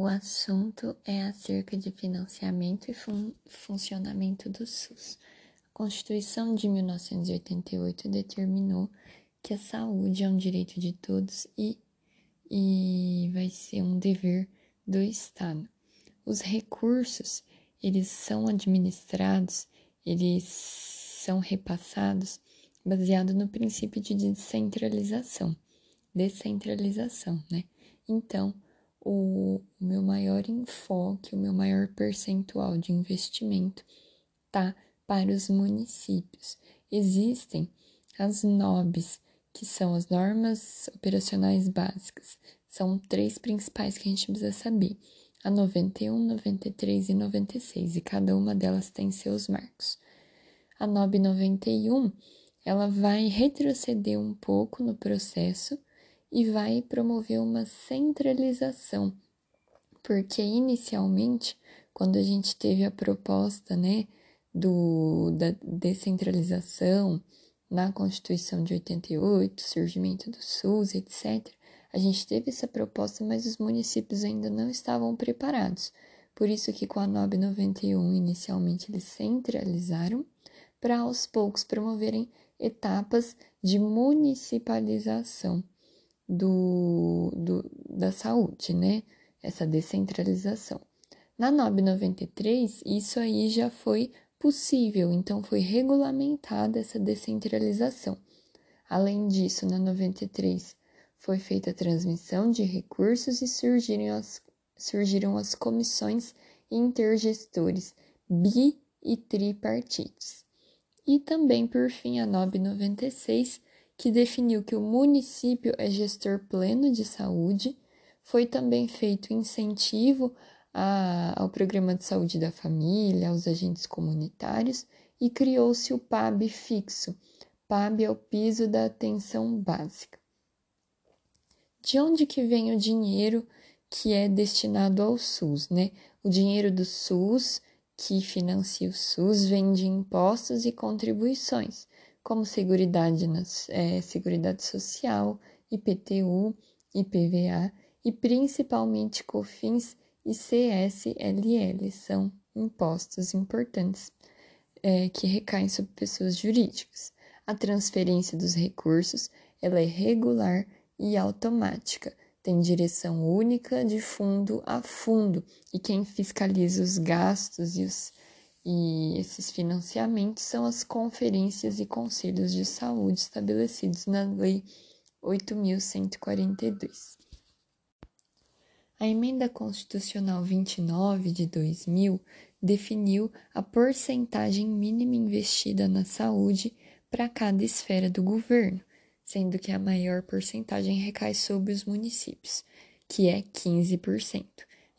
O assunto é acerca de financiamento e fun funcionamento do SUS. A Constituição de 1988 determinou que a saúde é um direito de todos e, e vai ser um dever do Estado. Os recursos, eles são administrados, eles são repassados baseado no princípio de descentralização. Descentralização, né? Então, o meu maior enfoque, o meu maior percentual de investimento tá para os municípios. Existem as NOBs, que são as normas operacionais básicas. São três principais que a gente precisa saber: a 91, 93 e 96, e cada uma delas tem seus marcos. A NOB 91, ela vai retroceder um pouco no processo e vai promover uma centralização, porque inicialmente, quando a gente teve a proposta, né, do, da descentralização na Constituição de 88, surgimento do SUS, etc., a gente teve essa proposta, mas os municípios ainda não estavam preparados. Por isso que com a NOB 91, inicialmente eles centralizaram, para aos poucos promoverem etapas de municipalização do, do, da saúde, né? Essa descentralização. Na NOB 93, isso aí já foi possível, então foi regulamentada essa descentralização. Além disso, na 93, foi feita a transmissão de recursos e surgiram as, surgiram as comissões intergestores bi e tripartites. E também, por fim, a NOB 96, que definiu que o município é gestor pleno de saúde. Foi também feito incentivo a, ao programa de saúde da família, aos agentes comunitários e criou-se o PAB fixo. PAB é o piso da atenção básica. De onde que vem o dinheiro que é destinado ao SUS, né? O dinheiro do SUS que financia o SUS vem de impostos e contribuições como Seguridade, é, Seguridade Social, IPTU, IPVA e principalmente COFINS e CSLL, são impostos importantes é, que recaem sobre pessoas jurídicas. A transferência dos recursos ela é regular e automática, tem direção única de fundo a fundo, e quem fiscaliza os gastos e os e esses financiamentos são as conferências e conselhos de saúde estabelecidos na Lei 8.142. A Emenda Constitucional 29 de 2000 definiu a porcentagem mínima investida na saúde para cada esfera do governo, sendo que a maior porcentagem recai sobre os municípios, que é 15%.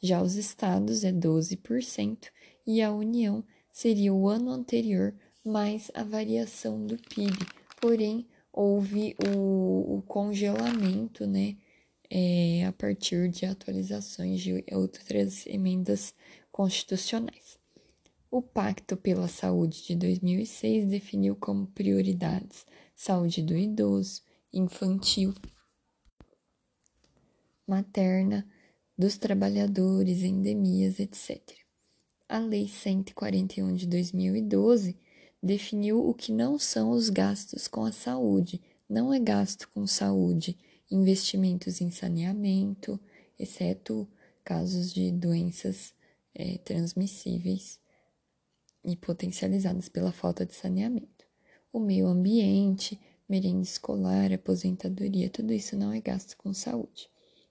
Já os estados é 12% e a União seria o ano anterior mais a variação do PIB. Porém, houve o, o congelamento, né, é, a partir de atualizações de outras emendas constitucionais. O Pacto pela Saúde de 2006 definiu como prioridades saúde do idoso, infantil, materna, dos trabalhadores, endemias, etc. A Lei 141 de 2012 definiu o que não são os gastos com a saúde. Não é gasto com saúde, investimentos em saneamento, exceto casos de doenças é, transmissíveis e potencializadas pela falta de saneamento. O meio ambiente, merenda escolar, aposentadoria, tudo isso não é gasto com saúde.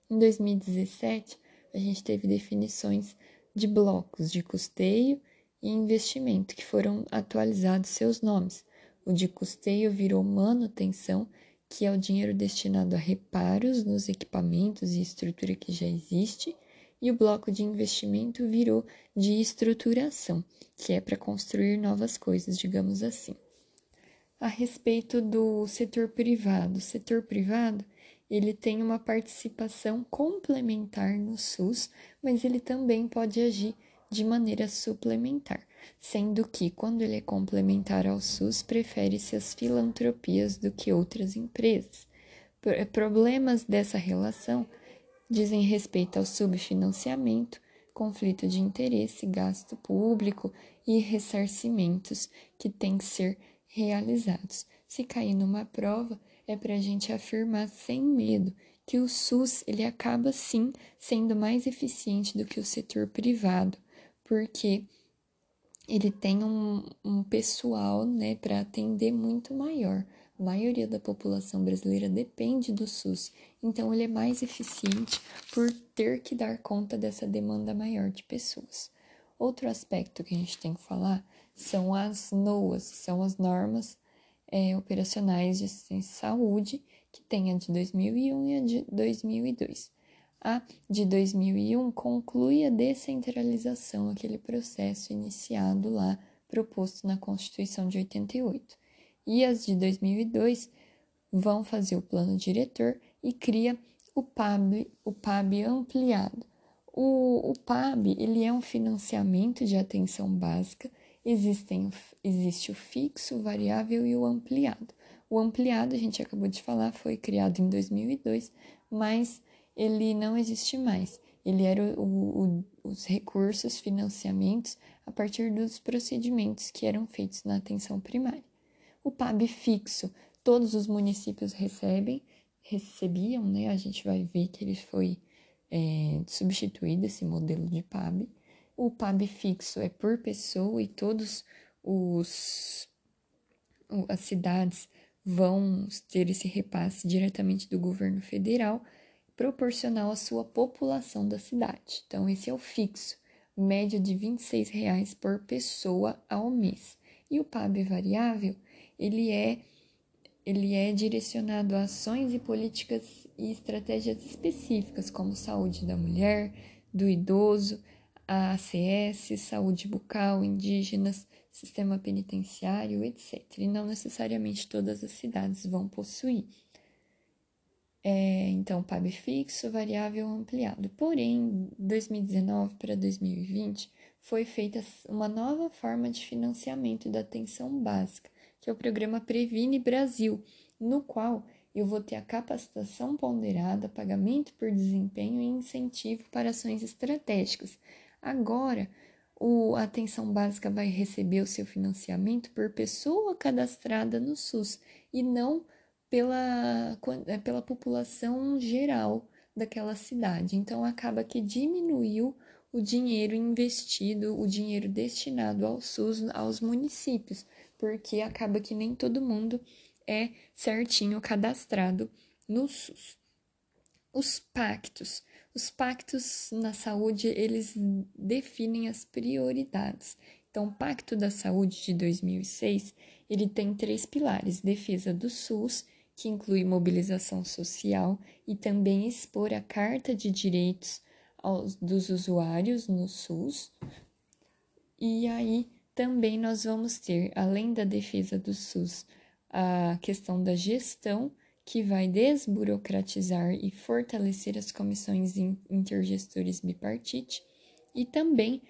Em 2017, a gente teve definições de blocos de custeio e investimento que foram atualizados seus nomes. O de custeio virou manutenção, que é o dinheiro destinado a reparos nos equipamentos e estrutura que já existe, e o bloco de investimento virou de estruturação, que é para construir novas coisas, digamos assim. A respeito do setor privado, o setor privado ele tem uma participação complementar no SUS, mas ele também pode agir de maneira suplementar, sendo que, quando ele é complementar ao SUS, prefere-se as filantropias do que outras empresas. Problemas dessa relação dizem respeito ao subfinanciamento, conflito de interesse, gasto público e ressarcimentos que têm que ser realizados. Se cair numa prova, é para a gente afirmar sem medo que o SUS ele acaba sim sendo mais eficiente do que o setor privado, porque ele tem um, um pessoal né, para atender muito maior. A maioria da população brasileira depende do SUS, então ele é mais eficiente por ter que dar conta dessa demanda maior de pessoas. Outro aspecto que a gente tem que falar são as NOAs, são as normas é, operacionais de assistência à saúde, que tem a de 2001 e a de 2002. A de 2001 conclui a descentralização, aquele processo iniciado lá, proposto na Constituição de 88. E as de 2002 vão fazer o plano diretor e cria o PAB, o PAB ampliado. O, o PAB ele é um financiamento de atenção básica, existem, existe o fixo, o variável e o ampliado. O ampliado, a gente acabou de falar, foi criado em 2002, mas ele não existe mais. Ele era o, o, os recursos, financiamentos a partir dos procedimentos que eram feitos na atenção primária. O PAB fixo, todos os municípios recebem, recebiam, né? A gente vai ver que ele foi é, substituído, esse modelo de PAB. O PAB fixo é por pessoa e todos os as cidades vão ter esse repasse diretamente do governo federal, proporcional à sua população da cidade. Então, esse é o fixo, média de R$ 26,00 por pessoa ao mês. E o PAB variável, ele é ele é direcionado a ações e políticas e estratégias específicas, como saúde da mulher, do idoso, ACS, saúde bucal, indígenas, sistema penitenciário, etc. E não necessariamente todas as cidades vão possuir. É, então, PAB fixo, variável ampliado. Porém, 2019 para 2020 foi feita uma nova forma de financiamento da atenção básica, que é o programa Previne Brasil, no qual eu vou ter a capacitação ponderada, pagamento por desempenho e incentivo para ações estratégicas. Agora, o, atenção básica vai receber o seu financiamento por pessoa cadastrada no SUS e não pela, é, pela população geral daquela cidade. Então, acaba que diminuiu o dinheiro investido, o dinheiro destinado ao SUS, aos municípios, porque acaba que nem todo mundo é certinho cadastrado no SUS. Os pactos. Os pactos na saúde, eles definem as prioridades. Então, o Pacto da Saúde de 2006, ele tem três pilares: defesa do SUS, que inclui mobilização social e também expor a Carta de Direitos aos, dos usuários no SUS. E aí também nós vamos ter, além da defesa do SUS, a questão da gestão que vai desburocratizar e fortalecer as comissões intergestores bipartite, e também,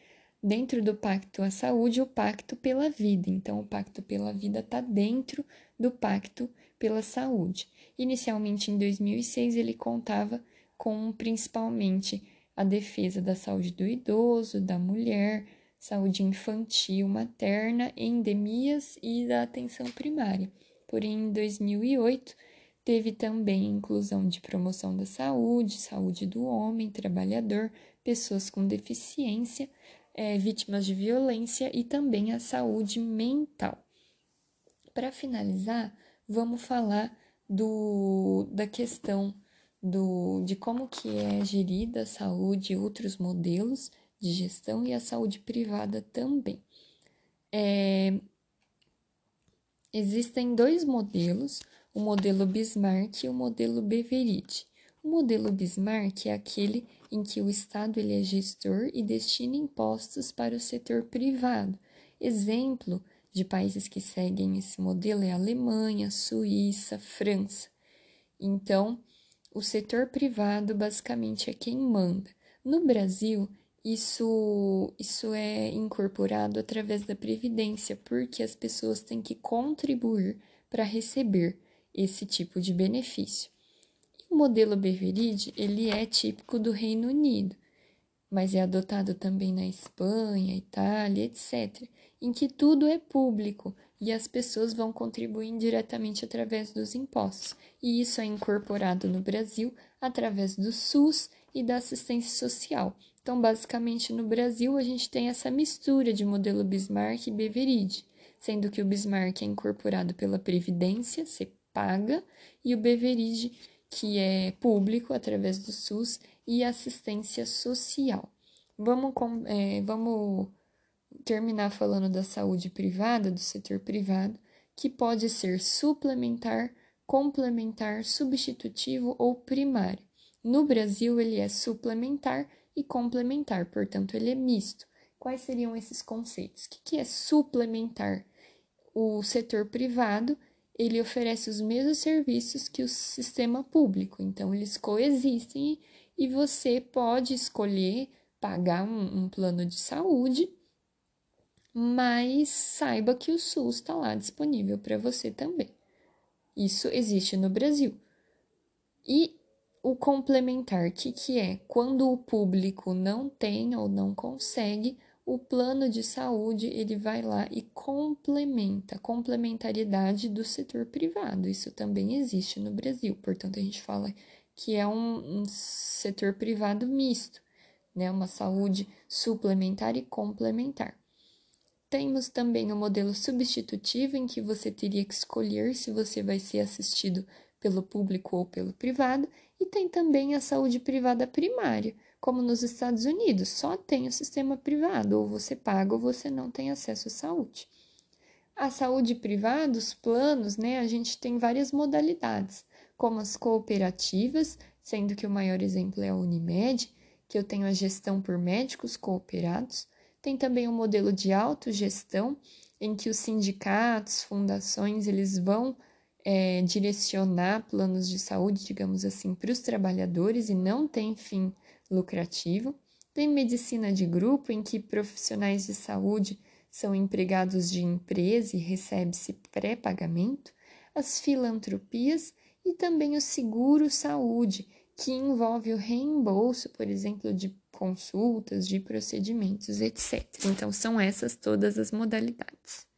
dentro do Pacto à Saúde, o Pacto pela Vida. Então, o Pacto pela Vida está dentro do Pacto pela Saúde. Inicialmente, em 2006, ele contava com principalmente a defesa da saúde do idoso, da mulher, saúde infantil, materna, endemias e da atenção primária. Porém, em 2008, Teve também inclusão de promoção da saúde, saúde do homem, trabalhador, pessoas com deficiência, é, vítimas de violência e também a saúde mental. Para finalizar, vamos falar do, da questão do, de como que é gerida a saúde, outros modelos de gestão e a saúde privada também. É, existem dois modelos o modelo Bismarck e o modelo Beveridge. O modelo Bismarck é aquele em que o Estado ele é gestor e destina impostos para o setor privado. Exemplo de países que seguem esse modelo é Alemanha, Suíça, França. Então, o setor privado basicamente é quem manda. No Brasil, isso, isso é incorporado através da Previdência, porque as pessoas têm que contribuir para receber esse tipo de benefício. O modelo Beveridge, ele é típico do Reino Unido, mas é adotado também na Espanha, Itália, etc., em que tudo é público e as pessoas vão contribuir diretamente através dos impostos. E isso é incorporado no Brasil através do SUS e da assistência social. Então, basicamente, no Brasil, a gente tem essa mistura de modelo Bismarck e Beveridge, sendo que o Bismarck é incorporado pela Previdência, paga, e o Beveridge, que é público através do SUS e assistência social. Vamos, é, vamos terminar falando da saúde privada, do setor privado, que pode ser suplementar, complementar, substitutivo ou primário. No Brasil, ele é suplementar e complementar, portanto, ele é misto. Quais seriam esses conceitos? O que é suplementar? O setor privado ele oferece os mesmos serviços que o sistema público, então eles coexistem e você pode escolher pagar um, um plano de saúde, mas saiba que o SUS está lá disponível para você também. Isso existe no Brasil. E o complementar, que, que é? Quando o público não tem ou não consegue, o plano de saúde ele vai lá e complementa, complementariedade do setor privado. Isso também existe no Brasil, portanto, a gente fala que é um, um setor privado misto, né? Uma saúde suplementar e complementar. Temos também o modelo substitutivo, em que você teria que escolher se você vai ser assistido pelo público ou pelo privado, e tem também a saúde privada primária, como nos Estados Unidos, só tem o sistema privado, ou você paga ou você não tem acesso à saúde. A saúde privada, os planos, né, a gente tem várias modalidades, como as cooperativas, sendo que o maior exemplo é a Unimed, que eu tenho a gestão por médicos cooperados, tem também o um modelo de autogestão, em que os sindicatos, fundações, eles vão é, direcionar planos de saúde, digamos assim, para os trabalhadores e não tem fim lucrativo. Tem medicina de grupo, em que profissionais de saúde são empregados de empresa e recebe-se pré-pagamento. As filantropias e também o seguro saúde, que envolve o reembolso, por exemplo, de consultas, de procedimentos, etc. Então, são essas todas as modalidades.